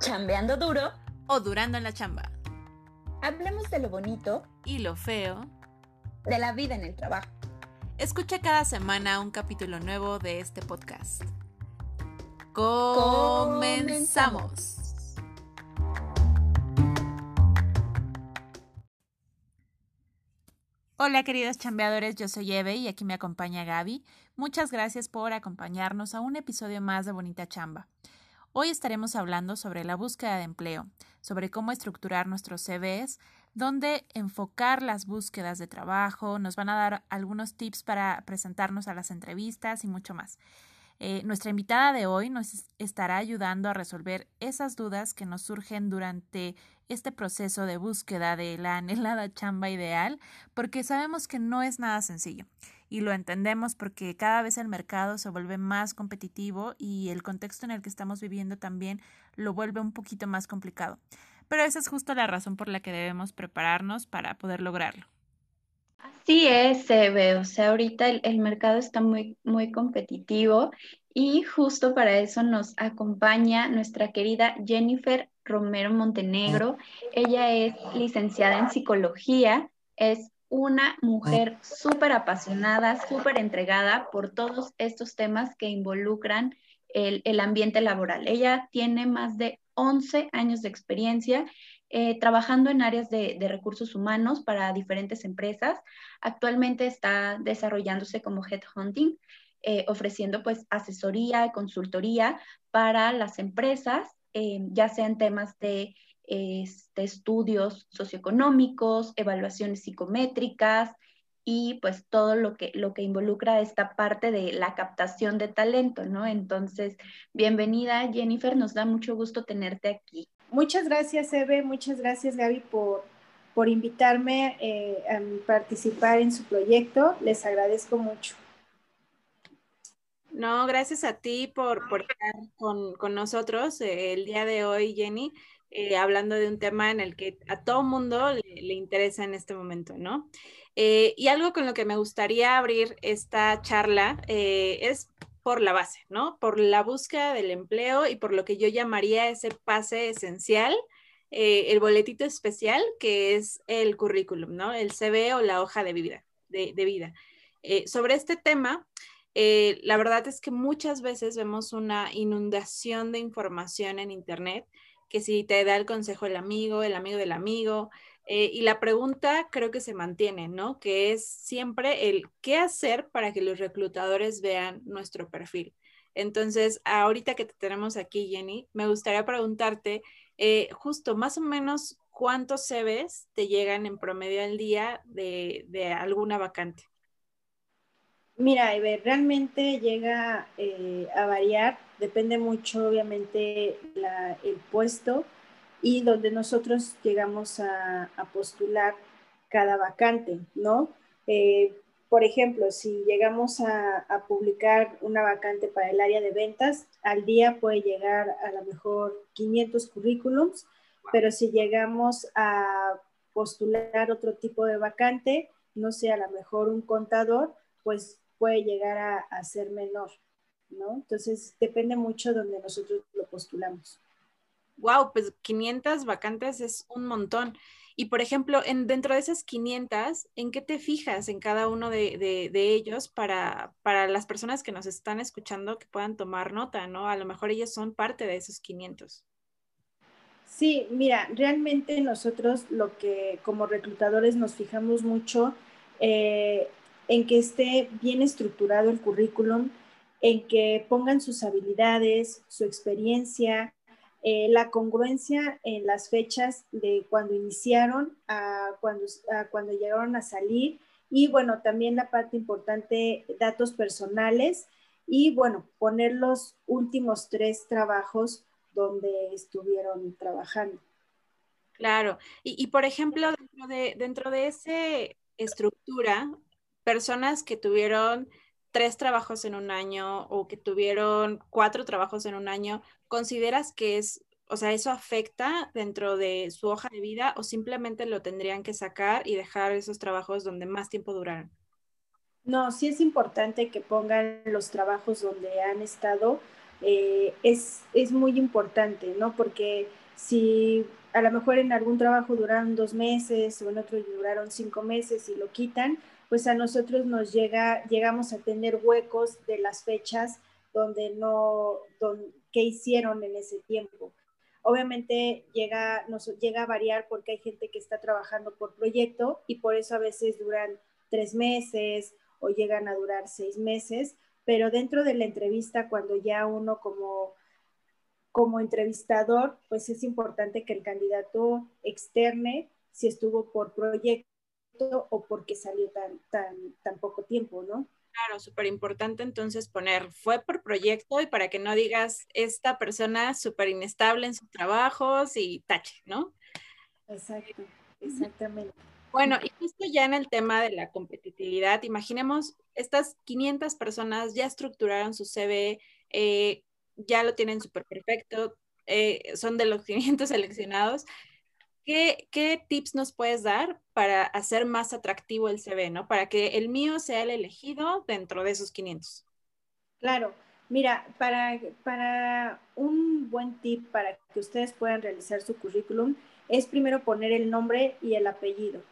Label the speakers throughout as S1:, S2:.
S1: chambeando duro
S2: o durando en la chamba.
S1: Hablemos de lo bonito
S2: y lo feo
S1: de la vida en el trabajo.
S2: Escucha cada semana un capítulo nuevo de este podcast. Comenzamos. Hola queridos chambeadores, yo soy Eve y aquí me acompaña Gaby. Muchas gracias por acompañarnos a un episodio más de Bonita Chamba. Hoy estaremos hablando sobre la búsqueda de empleo, sobre cómo estructurar nuestros CVs, dónde enfocar las búsquedas de trabajo, nos van a dar algunos tips para presentarnos a las entrevistas y mucho más. Eh, nuestra invitada de hoy nos estará ayudando a resolver esas dudas que nos surgen durante este proceso de búsqueda de la anhelada chamba ideal, porque sabemos que no es nada sencillo y lo entendemos porque cada vez el mercado se vuelve más competitivo y el contexto en el que estamos viviendo también lo vuelve un poquito más complicado. Pero esa es justo la razón por la que debemos prepararnos para poder lograrlo.
S3: Sí es, se ve, o sea, ahorita el, mercado está muy, muy competitivo y justo para eso nos acompaña nuestra querida Jennifer Romero Montenegro. Ella es licenciada en psicología, es una mujer súper apasionada, súper entregada por todos estos temas que involucran el, el ambiente laboral. Ella tiene más de 11 años de experiencia eh, trabajando en áreas de, recursos humanos para diferentes empresas. Actualmente está desarrollándose como headhunting, eh, ofreciendo pues asesoría y consultoría para las empresas, eh, ya sean temas de, este, estudios socioeconómicos, evaluaciones psicométricas y pues todo lo que, lo que involucra esta parte de la captación de talento, ¿no? Entonces, bienvenida Jennifer, nos da mucho gusto tenerte aquí.
S4: Muchas gracias, Eve. Muchas gracias, Gaby, por, por invitarme eh, a participar en su proyecto. Les agradezco mucho.
S2: No, gracias a ti por, estar con, nosotros eh, el día de hoy, Jenny, eh, hablando de un tema en el que a todo mundo le, interesa en este momento, ¿no? y algo con lo que me gustaría abrir esta charla es por la base, ¿no? Por la búsqueda del empleo y por lo que yo llamaría ese pase esencial, eh, el boletito especial que es el currículum, ¿no? El CV o la hoja de vida. De, vida. Eh, sobre este tema, eh, la verdad es que muchas veces vemos una inundación de información en Internet, que si te da el consejo el amigo, el amigo del amigo, eh, y la pregunta creo que se mantiene, ¿no? Que es siempre el qué hacer para que los reclutadores vean nuestro perfil. Entonces, ahorita que te tenemos aquí, Jenny, me gustaría preguntarte eh, justo más o menos cuántos CVs te llegan en promedio al día de, alguna vacante.
S4: Mira, realmente llega eh, a variar, depende mucho obviamente el puesto y donde nosotros llegamos a, postular cada vacante, ¿no? Eh, por ejemplo, si llegamos a, publicar una vacante para el área de ventas, al día puede llegar a lo mejor 500 currículums, pero si llegamos a postular otro tipo de vacante, no sé, a lo mejor un contador, pues puede llegar a, a ser menor, ¿no? Entonces, depende mucho donde nosotros lo postulamos
S2: wow, pues 500 vacantes es un montón. Y por ejemplo, en, dentro de esas 500, ¿en qué te fijas en cada uno de, ellos para, para, las personas que nos están escuchando que puedan tomar nota, ¿no? A lo mejor ellos son parte de esos 500.
S4: Sí, mira, realmente nosotros lo que como reclutadores nos fijamos mucho eh, en que esté bien estructurado el currículum, en que pongan sus habilidades, su experiencia, eh, la congruencia en las fechas de cuando iniciaron a cuando, cuando llegaron a salir y bueno, también la parte importante, datos personales y bueno, poner los últimos tres trabajos donde estuvieron trabajando.
S2: Claro, y, por ejemplo, dentro de, dentro de esa estructura, personas que tuvieron tres trabajos en un año o que tuvieron cuatro trabajos en un año, ¿consideras que es, o sea, eso afecta dentro de su hoja de vida o simplemente lo tendrían que sacar y dejar esos trabajos donde más tiempo duraran?
S4: No, sí es importante que pongan los trabajos donde han estado eh, es, es muy importante, ¿no? Porque si a lo mejor en algún trabajo duraron dos meses o en otro duraron cinco meses y lo quitan, pues a nosotros nos llega, llegamos a tener huecos de las fechas donde no, que hicieron en ese tiempo. Obviamente llega, nos llega a variar porque hay gente que está trabajando por proyecto y por eso a veces duran tres meses o llegan a durar seis meses, pero dentro de la entrevista, cuando ya uno como, como entrevistador, pues es importante que el candidato externe si estuvo por proyecto o porque salió tan, tan, tan poco tiempo, ¿no?
S2: Claro, súper importante entonces poner fue por proyecto y para que no digas esta persona súper inestable en sus trabajos y tache, ¿no?
S4: Exacto, exactamente.
S2: Bueno, y justo ya en el tema de la competitividad, imaginemos, estas 500 personas ya estructuraron su CV, eh, ya lo tienen súper perfecto, eh, son de los 500 seleccionados. ¿Qué, ¿Qué, tips nos puedes dar para hacer más atractivo el CV, ¿no? Para que el mío sea el elegido dentro de esos 500.
S4: Claro, mira, para, para un buen tip para que ustedes puedan realizar su currículum es primero poner el nombre y el apellido.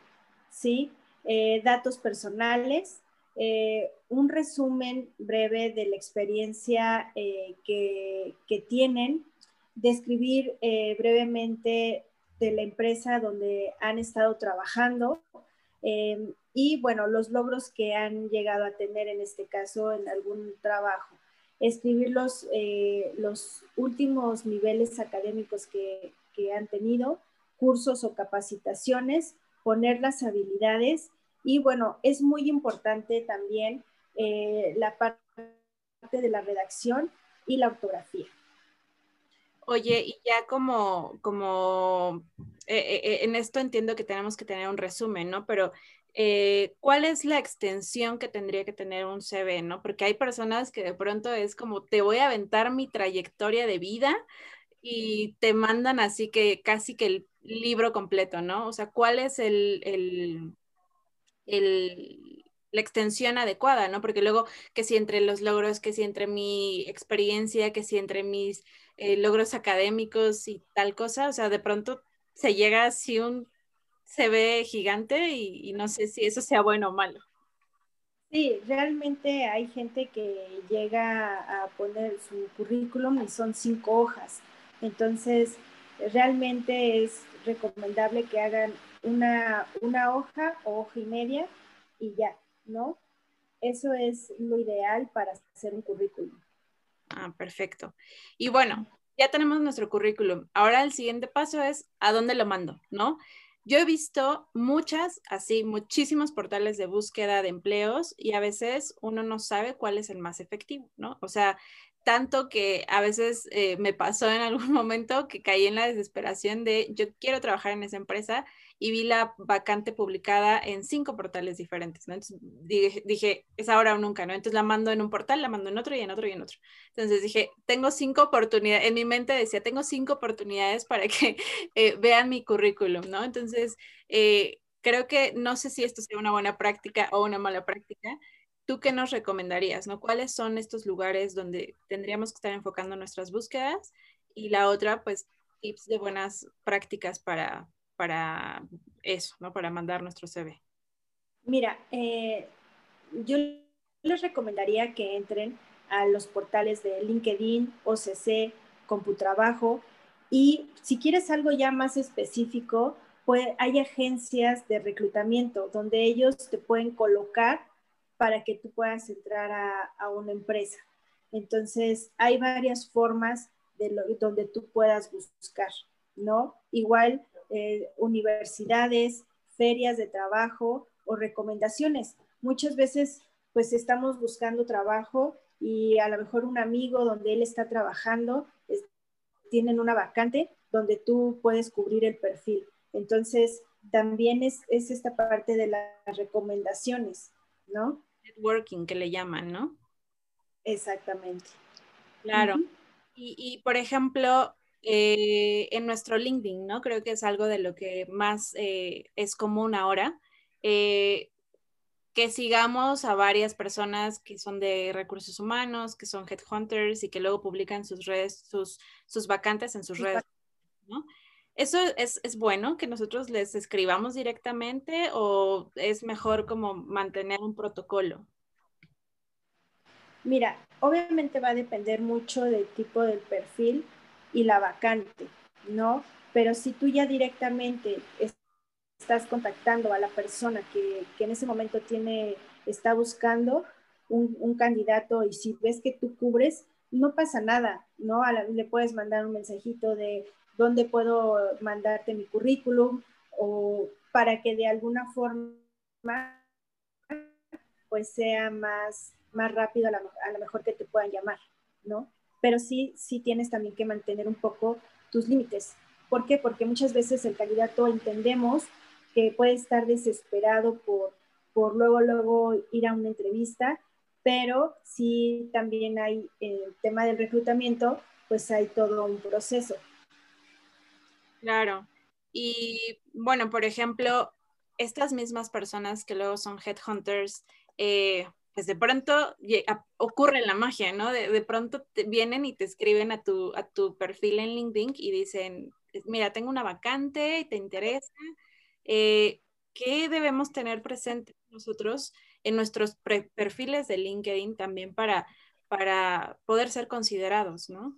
S4: ¿sí? Eh, datos personales, eh, un resumen breve de la experiencia eh, que, tienen, describir brevemente de la empresa donde han estado trabajando y, bueno, los logros que han llegado a tener en este caso en algún trabajo. Escribir los, los últimos niveles académicos que, que han tenido, cursos o capacitaciones, poner las habilidades y bueno, es muy importante también eh, la parte de la redacción y la ortografía.
S2: Oye, y ya como, como eh, eh, en esto entiendo que tenemos que tener un resumen, ¿no? Pero ¿cuál es la extensión que tendría que tener un CV, ¿no? Porque hay personas que de pronto es como, te voy a aventar mi trayectoria de vida y te mandan así que casi que el libro completo, ¿no? O sea, ¿cuál es el, el, el, la extensión adecuada, ¿no? Porque luego, que si entre los logros, que si entre mi experiencia, que si entre mis eh, logros académicos y tal cosa, o sea, de pronto se llega así un se ve gigante y, y no sé si eso sea bueno o malo.
S4: Sí, realmente hay gente que llega a poner su currículum y son cinco hojas. Entonces, realmente es recomendable que hagan una, una hoja o hoja y media y ya, ¿no? Eso es lo ideal para hacer un currículum.
S2: Ah, perfecto. Y bueno, ya tenemos nuestro currículum. Ahora el siguiente paso es a dónde lo mando, ¿no? Yo he visto muchas, así, muchísimos portales de búsqueda de empleos y a veces uno no sabe cuál es el más efectivo, ¿no? O sea, tanto que a veces eh, me pasó en algún momento que caí en la desesperación de yo quiero trabajar en esa empresa y vi la vacante publicada en cinco portales diferentes, ¿no? Entonces dije, es ahora o nunca, ¿no? Entonces la mando en un portal, la mando en otro y en otro y en otro. Entonces dije, tengo cinco oportunidades, en mi mente decía, tengo cinco oportunidades para que eh, vean mi currículum, ¿no? Entonces, eh, creo que no sé si esto sea una buena práctica o una mala práctica, ¿tú qué nos recomendarías? ¿no? ¿Cuáles son estos lugares donde tendríamos que estar enfocando nuestras búsquedas? Y la otra, pues, tips de buenas prácticas para, para eso, ¿no? Para mandar nuestro CV.
S4: Mira, eh, yo les recomendaría que entren a los portales de LinkedIn, OCC, Computrabajo y si quieres algo ya más específico, pues hay agencias de reclutamiento donde ellos te pueden colocar para que tú puedas entrar a, una empresa. Entonces, hay varias formas de donde tú puedas buscar, ¿no? Igual, eh, universidades, ferias de trabajo o recomendaciones. Muchas veces, pues estamos buscando trabajo y a lo mejor un amigo donde él está trabajando, tienen una vacante donde tú puedes cubrir el perfil. Entonces, también es, es esta parte de las recomendaciones, ¿no?
S2: Networking que le llaman, ¿no?
S4: Exactamente.
S2: Claro. y, por ejemplo, eh, en nuestro LinkedIn, ¿no? Creo que es algo de lo que más eh, es común ahora. Eh, que sigamos a varias personas que son de recursos humanos, que son headhunters y que luego publican sus redes, sus, sus vacantes en sus redes, ¿no? ¿Eso es, es, bueno que nosotros les escribamos directamente o es mejor como mantener un protocolo?
S4: Mira, obviamente va a depender mucho del tipo del perfil y la vacante, ¿no? Pero si tú ya directamente estás contactando a la persona que, en ese momento tiene, está buscando un, candidato y si ves que tú cubres, no pasa nada, ¿no? le puedes mandar un mensajito de dónde puedo mandarte mi currículum o para que de alguna forma pues sea más, más rápido a, lo mejor que te puedan llamar, ¿no? Pero sí, sí tienes también que mantener un poco tus límites. ¿Por qué? Porque muchas veces el candidato entendemos que puede estar desesperado por, por luego, luego ir a una entrevista, pero sí también hay el tema del reclutamiento, pues hay todo un proceso.
S2: Claro. Y bueno, por ejemplo, estas mismas personas que luego son headhunters, eh, pues de pronto ocurre la magia, ¿no? De, pronto te vienen y te escriben a tu, a tu perfil en LinkedIn y dicen, mira, tengo una vacante y te interesa, eh, ¿qué debemos tener presente nosotros en nuestros perfiles de LinkedIn también para, para poder ser considerados, ¿no?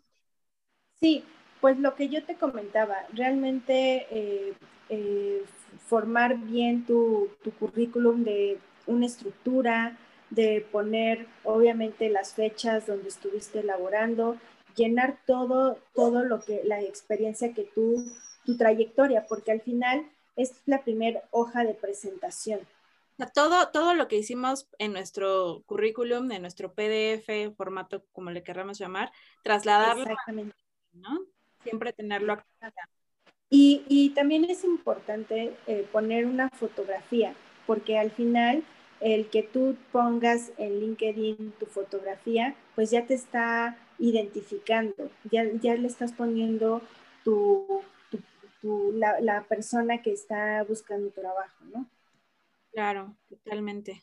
S4: Sí, pues lo que yo te comentaba, realmente eh, eh, formar bien tu, tu, currículum de una estructura, de poner obviamente las fechas donde estuviste elaborando, llenar todo, todo lo que, la experiencia que tú, tu trayectoria, porque al final es la primera hoja de presentación.
S2: Todo, todo lo que hicimos en nuestro currículum, en nuestro PDF, formato como le querramos llamar, trasladarlo.
S4: Exactamente.
S2: ¿no? Siempre tenerlo acá.
S4: Y, y también es importante eh, poner una fotografía, porque al final el que tú pongas en LinkedIn tu fotografía, pues ya te está identificando, ya, ya le estás poniendo tu, la, persona que está buscando trabajo, ¿no?
S2: Claro, totalmente.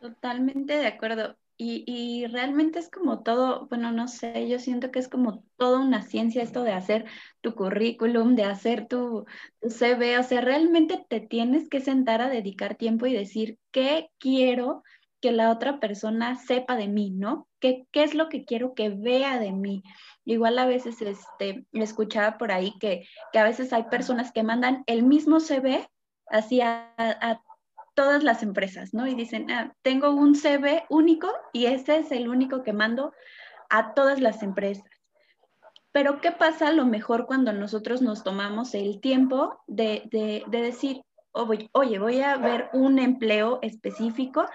S3: Totalmente de acuerdo. Y, realmente es como todo, bueno, no sé, yo siento que es como toda una ciencia esto de hacer tu currículum, de hacer tu, CV, o sea, realmente te tienes que sentar a dedicar tiempo y decir, ¿qué quiero que la otra persona sepa de mí, ¿no? ¿Qué, qué es lo que quiero que vea de mí? Igual a veces este, escuchaba por ahí que, que a veces hay personas que mandan el mismo CV hacia a, todas las empresas, ¿no? Y dicen, ah, tengo un CV único y ese es el único que mando a todas las empresas. Pero ¿qué pasa a lo mejor cuando nosotros nos tomamos el tiempo de, de, de decir, oye, voy a ver un empleo específico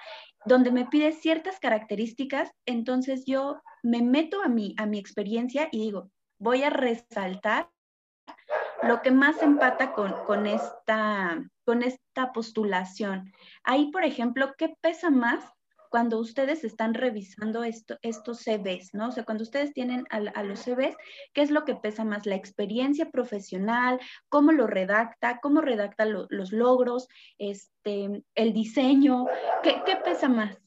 S3: donde me pide ciertas características, entonces yo me meto a mi, a mi experiencia y digo, voy a resaltar lo que más empata con, con, esta, con esta postulación. Ahí, por ejemplo, ¿qué pesa más cuando ustedes están revisando esto, estos CVs, ¿no? O sea, cuando ustedes tienen a, los CVs, ¿qué es lo que pesa más? La experiencia profesional, cómo lo redacta, cómo redacta los logros, este, el diseño, ¿qué, ¿qué pesa más?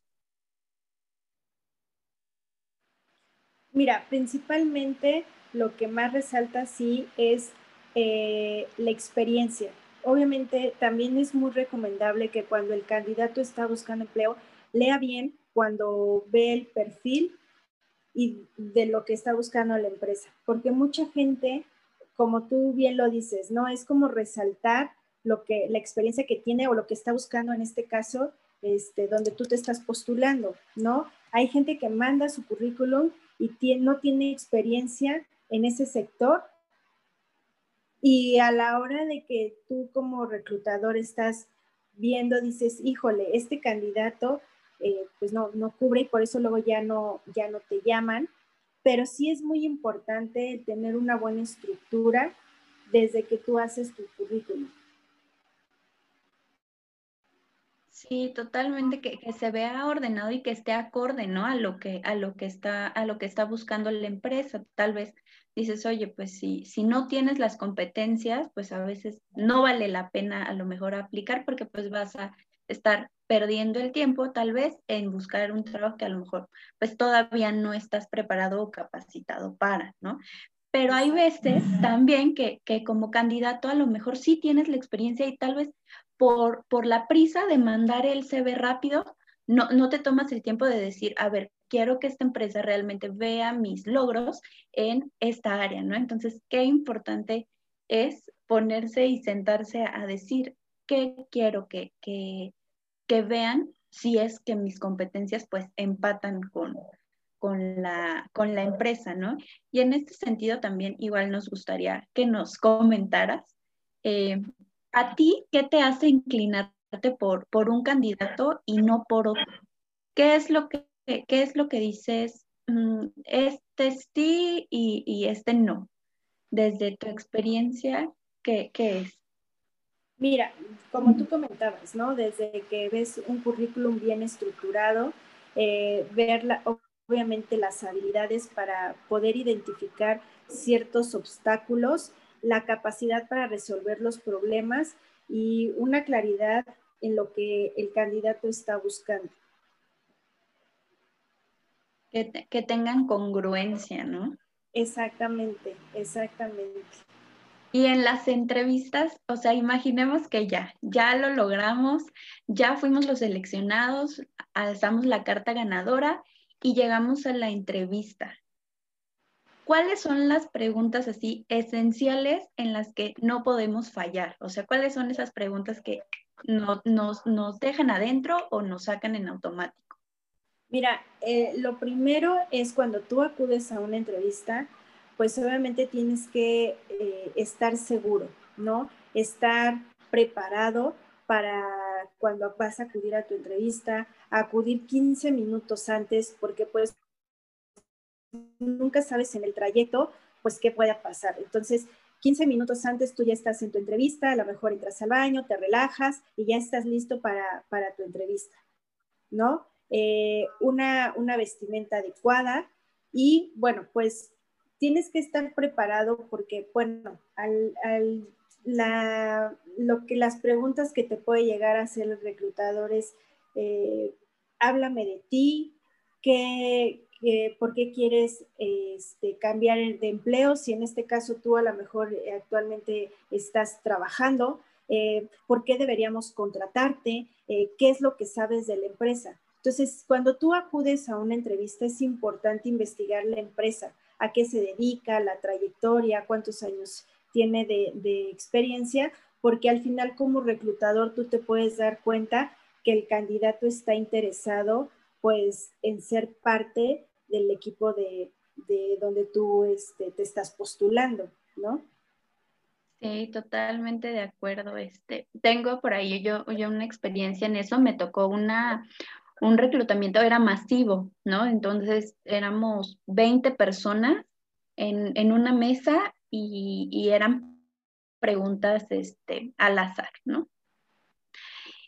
S4: Mira, principalmente lo que más resalta sí es eh, la experiencia. Obviamente también es muy recomendable que cuando el candidato está buscando empleo, lea bien cuando ve el perfil y de lo que está buscando la empresa, porque mucha gente, como tú bien lo dices, no es como resaltar lo que la experiencia que tiene o lo que está buscando en este caso, este, donde tú te estás postulando, ¿no? Hay gente que manda su currículum y no tiene experiencia en ese sector y a la hora de que tú como reclutador estás viendo, dices, híjole, este candidato eh, pues no, no cubre y por eso luego ya no, ya no te llaman. Pero sí es muy importante tener una buena estructura desde que tú haces tu currículum.
S3: Sí, totalmente, que, se vea ordenado y que esté acorde, ¿no? A lo que, a lo que está, a lo que está buscando la empresa. Tal vez dices, oye, pues si, si no tienes las competencias, pues a veces no vale la pena a lo mejor aplicar porque pues vas a estar perdiendo el tiempo tal vez en buscar un trabajo que a lo mejor pues todavía no estás preparado o capacitado para, ¿no? Pero hay veces también que, que como candidato a lo mejor sí tienes la experiencia y tal vez por, por la prisa de mandar el CV rápido, no, no te tomas el tiempo de decir, a ver, quiero que esta empresa realmente vea mis logros en esta área, ¿no? Entonces, qué importante es ponerse y sentarse a decir qué quiero que, que, que vean si es que mis competencias pues empatan con, con, la, con la empresa, ¿no? Y en este sentido también igual nos gustaría que nos comentaras, eh, ¿a ti qué te hace inclinarte por, por un candidato y no por otro? ¿Qué es lo que, qué es lo que dices? Mm, este sí y, y, este no. Desde tu experiencia, ¿qué, qué es?
S4: Mira, como tú comentabas, ¿no? Desde que ves un currículum bien estructurado, eh, ver la, obviamente las habilidades para poder identificar ciertos obstáculos, la capacidad para resolver los problemas y una claridad en lo que el candidato está buscando.
S3: Que, te, que tengan congruencia, ¿no?
S4: Exactamente, exactamente.
S3: Y en las entrevistas, o sea, imaginemos que ya, ya lo logramos, ya fuimos los seleccionados, alzamos la carta ganadora y llegamos a la entrevista. ¿Cuáles son las preguntas así esenciales en las que no podemos fallar? O sea, ¿cuáles son esas preguntas que no, nos, dejan adentro o nos sacan en automático?
S4: Mira, eh, lo primero es cuando tú acudes a una entrevista, pues obviamente tienes que eh, estar seguro, ¿no? Estar preparado para cuando vas a acudir a tu entrevista, acudir 15 minutos antes, porque pues nunca sabes en el trayecto, pues qué pueda pasar. Entonces, 15 minutos antes tú ya estás en tu entrevista, a lo mejor entras al baño, te relajas y ya estás listo para, para tu entrevista, ¿no? Eh, una, una vestimenta adecuada y bueno, pues tienes que estar preparado porque, bueno, al, al, la, lo que las preguntas que te puede llegar a hacer el reclutador es, eh, háblame de ti, ¿qué, qué, por qué quieres este, cambiar de empleo, si en este caso tú a lo mejor eh, actualmente estás trabajando, eh, por qué deberíamos contratarte, eh, qué es lo que sabes de la empresa. Entonces, cuando tú acudes a una entrevista es importante investigar la empresa, a qué se dedica, la trayectoria, cuántos años tiene de, de, experiencia, porque al final como reclutador tú te puedes dar cuenta que el candidato está interesado pues en ser parte del equipo de, de donde tú este, te estás postulando, ¿no?
S3: Sí, totalmente de acuerdo. Este, tengo por ahí yo, yo una experiencia en eso, me tocó una, un reclutamiento, era masivo, ¿no? Entonces éramos 20 personas en, en una mesa y, y, eran preguntas este, al azar, ¿no?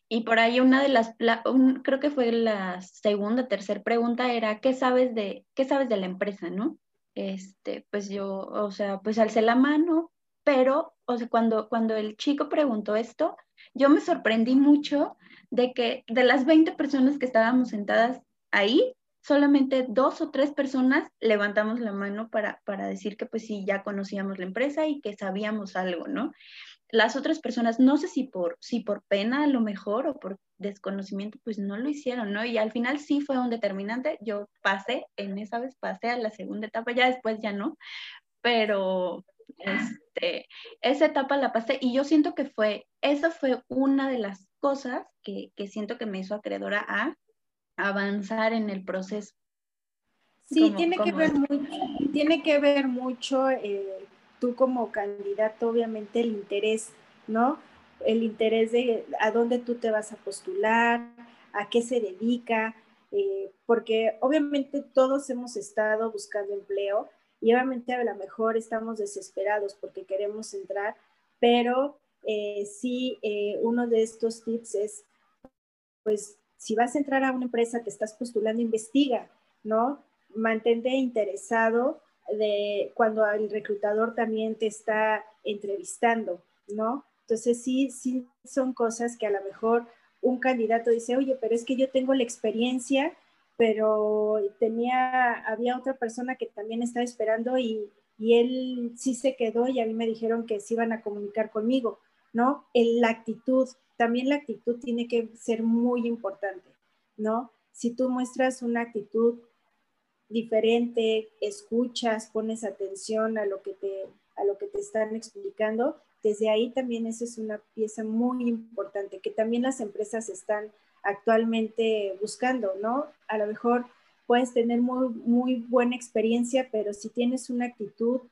S3: Y por ahí una de las, la, un, creo que fue la segunda, tercera pregunta era, ¿qué sabes de, qué sabes de la empresa, no? Este, pues yo, o sea, pues alcé la mano, pero, o sea, cuando, cuando el chico preguntó esto, yo me sorprendí mucho de que de las 20 personas que estábamos sentadas ahí, solamente dos o tres personas levantamos la mano para, para decir que pues sí, ya conocíamos la empresa y que sabíamos algo, ¿no? Las otras personas, no sé si por, si por pena a lo mejor o por desconocimiento, pues no lo hicieron, ¿no? Y al final sí fue un determinante. Yo pasé, en esa vez pasé a la segunda etapa, ya después ya no, pero este, esa etapa la pasé y yo siento que fue, esa fue una de las cosas que, que siento que me hizo acreedora a avanzar en el proceso.
S4: Sí, como, tiene, como... Que ver mucho, tiene que ver mucho eh, tú como candidato, obviamente el interés, ¿no? El interés de a dónde tú te vas a postular, a qué se dedica, eh, porque obviamente todos hemos estado buscando empleo y obviamente a lo mejor estamos desesperados porque queremos entrar, pero eh, sí, eh, uno de estos tips es, pues, si vas a entrar a una empresa, te estás postulando, investiga, ¿no? Mantente interesado de cuando el reclutador también te está entrevistando, ¿no? Entonces sí, sí son cosas que a lo mejor un candidato dice, oye, pero es que yo tengo la experiencia, pero tenía, había otra persona que también estaba esperando y, y él sí se quedó y a mí me dijeron que se iban a comunicar conmigo, ¿no? En la actitud, también la actitud tiene que ser muy importante, ¿no? Si tú muestras una actitud diferente, escuchas, pones atención a lo que te, a lo que te están explicando, desde ahí también esa es una pieza muy importante que también las empresas están actualmente buscando, ¿no? A lo mejor puedes tener muy, muy buena experiencia, pero si tienes una actitud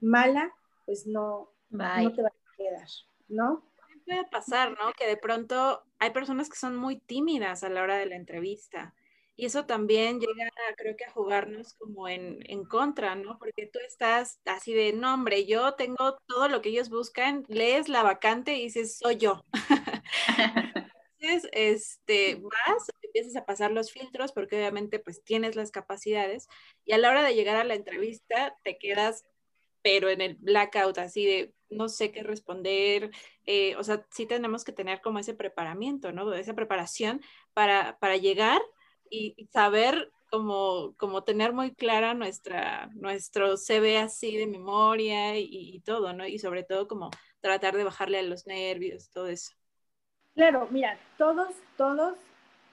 S4: mala, pues no, no te va a quedar, ¿no?
S2: Puede pasar, ¿no? Que de pronto hay personas que son muy tímidas a la hora de la entrevista. Y eso también llega, creo que a jugarnos como en, en, contra, ¿no? Porque tú estás así de, no, hombre, yo tengo todo lo que ellos buscan, lees la vacante y dices, soy yo. Entonces, este, vas, empiezas a pasar los filtros porque obviamente pues tienes las capacidades y a la hora de llegar a la entrevista te quedas pero en el blackout, así de no sé qué responder, eh, o sea, sí tenemos que tener como ese preparamiento, ¿no? Esa preparación para, para llegar y saber como, como tener muy clara nuestra, nuestro CV así de memoria y, todo, ¿no? Y sobre todo como tratar de bajarle a los nervios, todo eso.
S4: Claro, mira, todos, todos,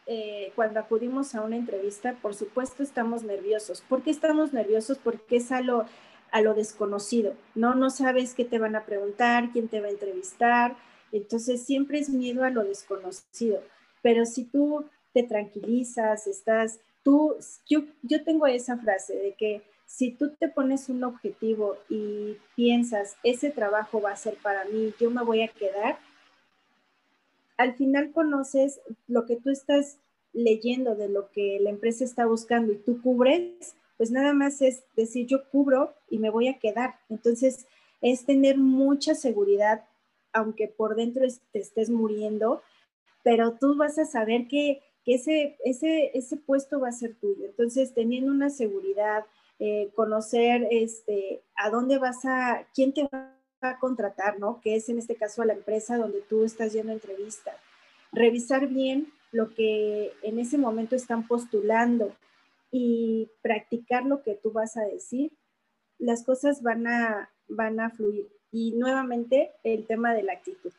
S4: eh, cuando acudimos a una entrevista, por supuesto estamos nerviosos. ¿Por qué estamos nerviosos? Porque es a lo, a lo desconocido, ¿no? No sabes qué te van a preguntar, quién te va a entrevistar, entonces siempre es miedo a lo desconocido. Pero si tú te tranquilizas, estás, tú, yo, yo tengo esa frase de que si tú te pones un objetivo y piensas, ese trabajo va a ser para mí, yo me voy a quedar, al final conoces lo que tú estás leyendo de lo que la empresa está buscando y tú cubres, pues nada más es decir, yo cubro y me voy a quedar. Entonces, es tener mucha seguridad, aunque por dentro te estés muriendo, pero tú vas a saber que que ese, ese, ese puesto va a ser tuyo. Entonces, teniendo una seguridad, eh, conocer este, a dónde vas a, quién te va a contratar, ¿no? Que es en este caso a la empresa donde tú estás yendo a entrevista. Revisar bien lo que en ese momento están postulando y practicar lo que tú vas a decir, las cosas van a, van a fluir. Y nuevamente el tema de la actitud.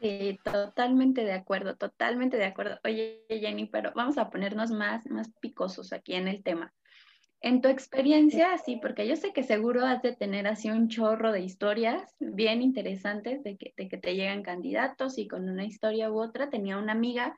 S3: Sí, totalmente de acuerdo, totalmente de acuerdo. Oye, Jenny, pero vamos a ponernos más, más picosos aquí en el tema. En tu experiencia, sí, porque yo sé que seguro has de tener así un chorro de historias bien interesantes de que, de que te llegan candidatos y con una historia u otra. Tenía una amiga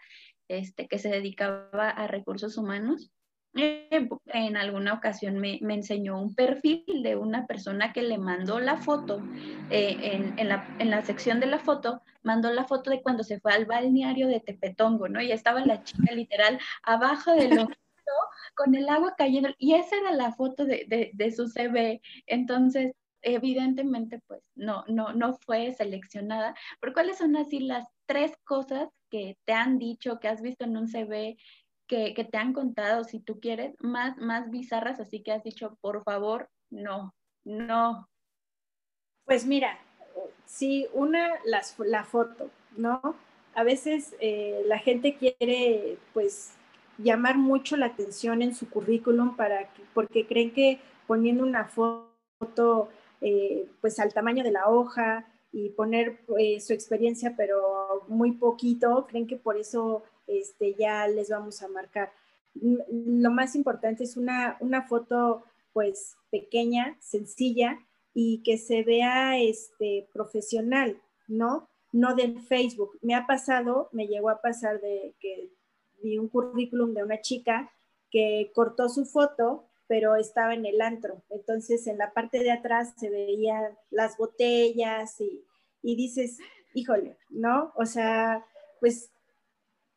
S3: este, que se dedicaba a recursos humanos eh, en alguna ocasión me, enseñó un perfil de una persona que le mandó la foto, eh, en, la, sección de la foto, mandó la foto de cuando se fue al balneario de Tepetongo, ¿no? Y estaba la chica literal abajo del ojito con el agua cayendo, y esa era la foto de, de, su CV. Entonces, evidentemente, pues no, no, no fue seleccionada. ¿Por cuáles son así las tres cosas que te han dicho, que has visto en un CV que, te han contado, si tú quieres, más, más bizarras, así que has dicho, por favor, no, no.
S4: Pues mira, sí, una, las, la foto, ¿no? A veces eh, la gente quiere, pues, llamar mucho la atención en su currículum para porque creen que poniendo una foto, eh, pues, al tamaño de la hoja y poner eh, su experiencia, pero muy poquito, creen que por eso este, ya les vamos a marcar. Lo más importante es una, una foto pues pequeña, sencilla y que se vea este, profesional, ¿no? No del Facebook. Me ha pasado, me llegó a pasar de que vi un currículum de una chica que cortó su foto, pero estaba en el antro. Entonces en la parte de atrás se veían las botellas y, y dices, híjole, ¿no? O sea, pues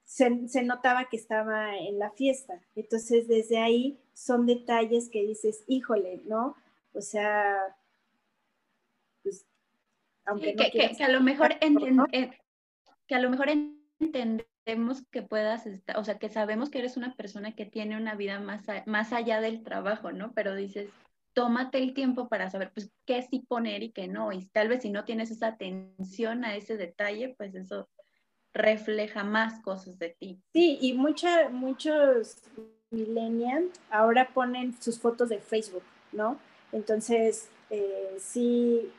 S4: se, notaba que estaba en la fiesta. Entonces, desde ahí son detalles que dices, híjole, ¿no? O sea, pues,
S3: aunque que, a lo mejor eh, que a lo mejor entendemos que puedas estar, o sea, que sabemos que eres una persona que tiene una vida más, más allá del trabajo, ¿no? Pero dices, tómate el tiempo para saber pues qué sí poner y qué no. Y tal vez si no tienes esa atención a ese detalle, pues eso refleja más cosas de ti.
S4: Sí, y mucha, muchos millennials ahora ponen sus fotos de Facebook, ¿no? Entonces, eh, sí,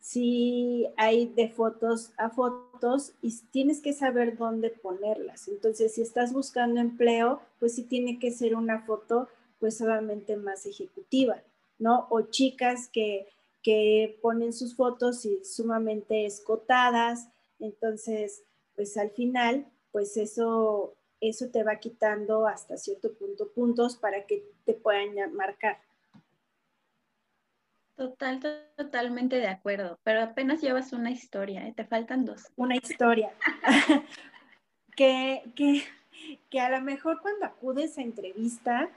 S4: sí hay de fotos a fotos y tienes que saber dónde ponerlas. Entonces, si estás buscando empleo, pues sí tiene que ser una foto pues solamente más ejecutiva, ¿no? O chicas que, que ponen sus fotos y sumamente escotadas. Entonces, pues al final, pues eso, eso te va quitando hasta cierto punto puntos para que te puedan marcar.
S3: Total, totalmente de acuerdo, pero apenas llevas una historia, ¿eh? te faltan dos.
S4: Una historia. que, que, que, a lo mejor cuando acudes a entrevista,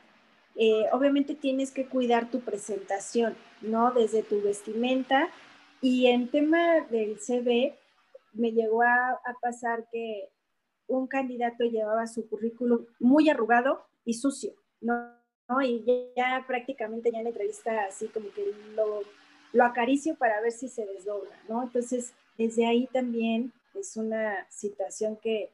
S4: eh, obviamente tienes que cuidar tu presentación, ¿no? Desde tu vestimenta. Y en tema del CV, me llegó a, pasar que un candidato llevaba su currículum muy arrugado y sucio, ¿no? Y ya, prácticamente ya en la entrevista así como que lo, lo acaricio para ver si se desdobla, ¿no? Entonces, desde ahí también es una situación que,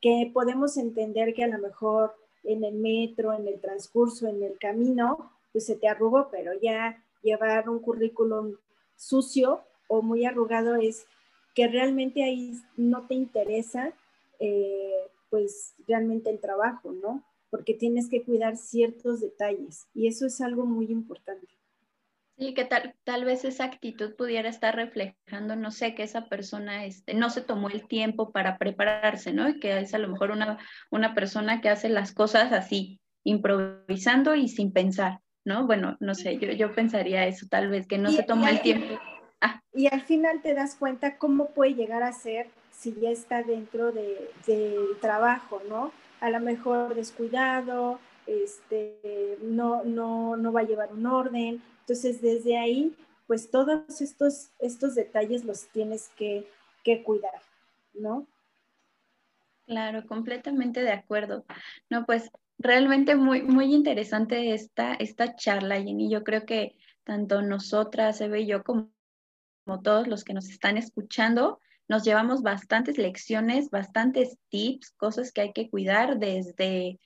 S4: que podemos entender que a lo mejor en el metro, en el transcurso, en el camino, pues se te arrugó, pero ya llevar un currículum sucio o muy arrugado es que realmente ahí no te interesa, eh, pues realmente el trabajo, ¿no? porque tienes que cuidar ciertos detalles y eso es algo muy importante.
S3: Sí, que tal, tal vez esa actitud pudiera estar reflejando, no sé, que esa persona este, no se tomó el tiempo para prepararse, ¿no? Y que es a lo mejor una, una persona que hace las cosas así, improvisando y sin pensar, ¿no? Bueno, no sé, yo, yo pensaría eso, tal vez, que no se toma el tiempo.
S4: Ah. Y al final te das cuenta cómo puede llegar a ser si ya está dentro de, del trabajo, ¿no? a lo mejor descuidado, este, no, no, no va a llevar un orden. Entonces, desde ahí, pues todos estos, estos detalles los tienes que, que cuidar, ¿no?
S3: Claro, completamente de acuerdo. No, pues realmente muy, muy interesante esta, esta charla, Jenny. Yo creo que tanto nosotras, Eve y yo, como, como todos los que nos están escuchando, nos llevamos bastantes lecciones, bastantes tips, cosas que hay que cuidar desde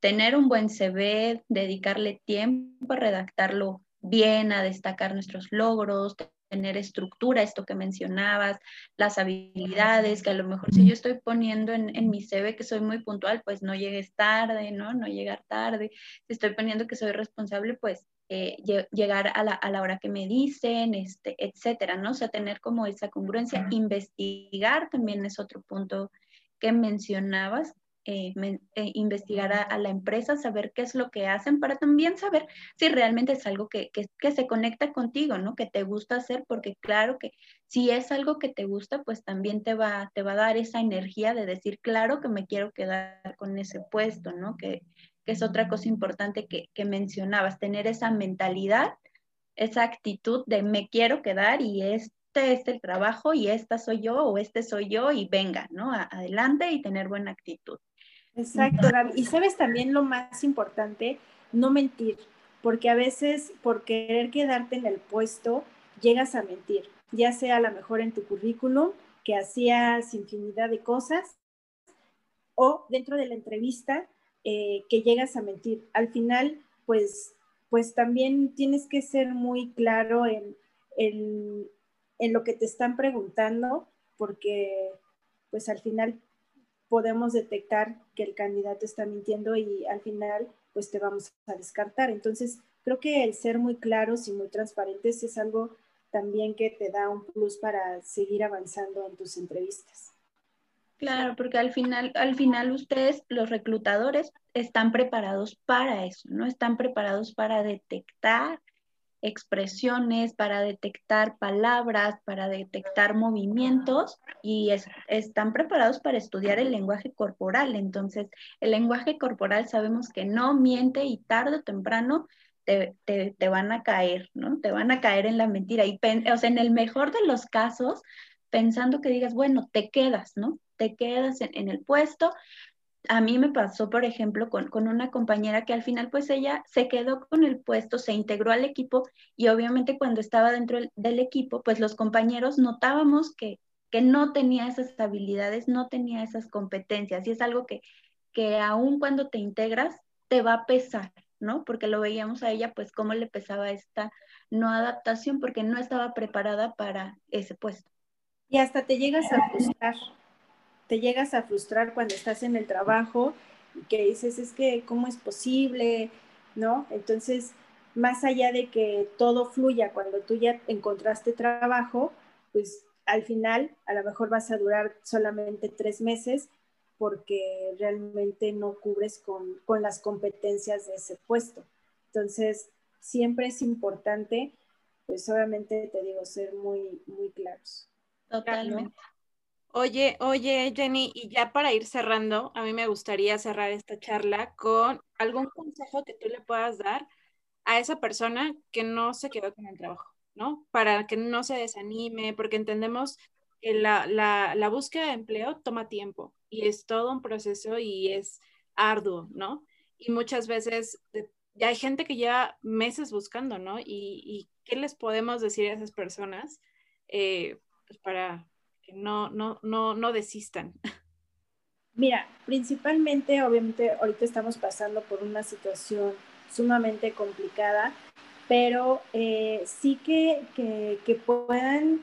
S3: tener un buen CV, dedicarle tiempo a redactarlo bien, a destacar nuestros logros, tener estructura, esto que mencionabas, las habilidades, que a lo mejor si yo estoy poniendo en, en, mi CV que soy muy puntual, pues no llegues tarde, ¿no? No llegar tarde. Si estoy poniendo que soy responsable, pues eh, llegar a la, a la, hora que me dicen, este, etcétera, ¿no? O sea, tener como esa congruencia, investigar también es otro punto que mencionabas, eh, eh, investigar a, la empresa, saber qué es lo que hacen para también saber si realmente es algo que, que, que, se conecta contigo, ¿no? Que te gusta hacer, porque claro que si es algo que te gusta, pues también te va, te va a dar esa energía de decir, claro que me quiero quedar con ese puesto, ¿no? Que, que es otra cosa importante que, mencionabas, tener esa mentalidad, esa actitud de me quiero quedar y este es el trabajo y esta soy yo o este soy yo y venga, ¿no? adelante y tener buena actitud.
S4: Exacto. Y sabes también lo más importante, no mentir, porque a veces por querer quedarte en el puesto llegas a mentir, ya sea a lo mejor en tu currículum, que hacías infinidad de cosas, o dentro de la entrevista eh, que llegas a mentir. Al final, pues, pues también tienes que ser muy claro en, en, en lo que te están preguntando, porque pues al final podemos detectar que el candidato está mintiendo y al final pues te vamos a descartar. Entonces, creo que el ser muy claros y muy transparentes es algo también que te da un plus para seguir avanzando en tus entrevistas.
S3: Claro, porque al final, al final ustedes, los reclutadores, están preparados para eso, ¿no? Están preparados para detectar expresiones, para detectar palabras, para detectar movimientos y están preparados para estudiar el lenguaje corporal. Entonces, el lenguaje corporal sabemos que no miente y tarde o temprano te, te, van a caer, ¿no? Te van a caer en la mentira. Y, o sea, en el mejor de los casos, pensando que digas, bueno, te quedas, ¿no? Te quedas en, el puesto, a mí me pasó, por ejemplo, con, con, una compañera que al final, pues ella se quedó con el puesto, se integró al equipo y obviamente cuando estaba dentro del, equipo, pues los compañeros notábamos que, que no tenía esas habilidades, no tenía esas competencias y es algo que, que aún cuando te integras, te va a pesar, ¿no? Porque lo veíamos a ella, pues cómo le pesaba esta no adaptación porque no estaba preparada para ese puesto.
S4: Y hasta te llegas a frustrar, te llegas a frustrar cuando estás en el trabajo y que dices, es que, ¿cómo es posible? ¿No? Entonces, más allá de que todo fluya cuando tú ya encontraste trabajo, pues al final a lo mejor vas a durar solamente tres meses porque realmente no cubres con, con las competencias de ese puesto. Entonces, siempre es importante, pues obviamente te digo, ser muy, muy claros.
S3: Totalmente.
S2: Oye, oye, Jenny, y ya para ir cerrando, a mí me gustaría cerrar esta charla con algún consejo que tú le puedas dar a esa persona que no se quedó con el trabajo, ¿no? Para que no se desanime, porque entendemos que la, la, la búsqueda de empleo toma tiempo y es todo un proceso y es arduo, ¿no? Y muchas veces ya hay gente que lleva meses buscando, ¿no? Y, y ¿qué les podemos decir a esas personas eh, pues para que no, no, no, no desistan?
S4: Mira, principalmente, obviamente, ahorita estamos pasando por una situación sumamente complicada, pero eh, sí que, que, puedan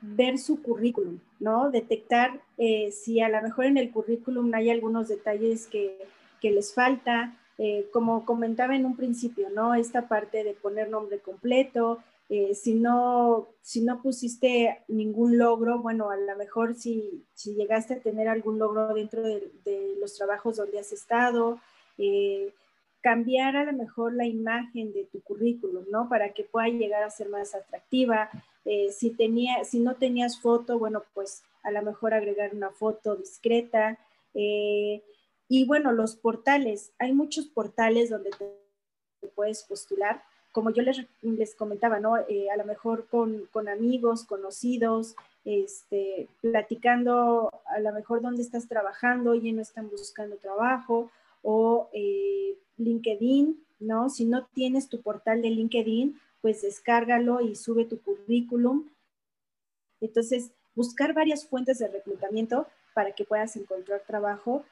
S4: ver su currículum, ¿no? Detectar eh, si a lo mejor en el currículum hay algunos detalles que, que les falta, eh, como comentaba en un principio, ¿no? Esta parte de poner nombre completo, eh, si, no, si no pusiste ningún logro, bueno, a lo mejor si, si llegaste a tener algún logro dentro de, los trabajos donde has estado, eh, cambiar a lo mejor la imagen de tu currículum, ¿no? Para que pueda llegar a ser más atractiva. si, tenía, si no tenías foto, bueno, pues a lo mejor agregar una foto discreta. Y bueno, los portales, hay muchos portales donde te puedes postular. Como yo les, les comentaba, ¿no? Eh, a lo mejor con, con, amigos, conocidos, este, platicando a lo mejor dónde estás trabajando y no están buscando trabajo, o eh, LinkedIn, ¿no? Si no tienes tu portal de LinkedIn, pues descárgalo y sube tu currículum. Entonces, buscar varias fuentes de reclutamiento para que puedas encontrar trabajo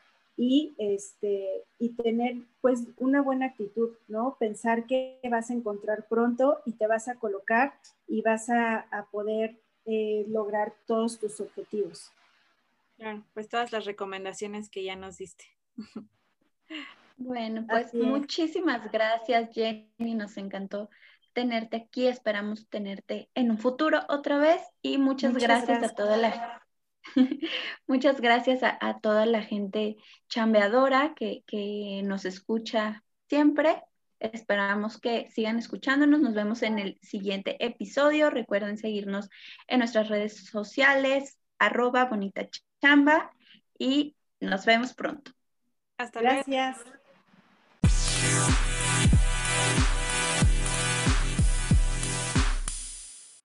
S4: y, este, y tener pues una buena actitud, ¿no? Pensar que vas a encontrar pronto y te vas a colocar y vas a, poder eh, lograr todos tus objetivos.
S2: Claro, pues todas las recomendaciones que ya nos diste.
S3: Bueno, pues muchísimas gracias Jenny, nos encantó tenerte aquí, esperamos tenerte en un futuro otra vez y muchas, gracias, a toda la Muchas gracias a, toda la gente chambeadora que, que nos escucha siempre. Esperamos que sigan escuchándonos. Nos vemos en el siguiente episodio. Recuerden seguirnos en nuestras redes sociales, arroba bonita chamba y nos vemos pronto.
S2: Hasta luego.
S4: Gracias.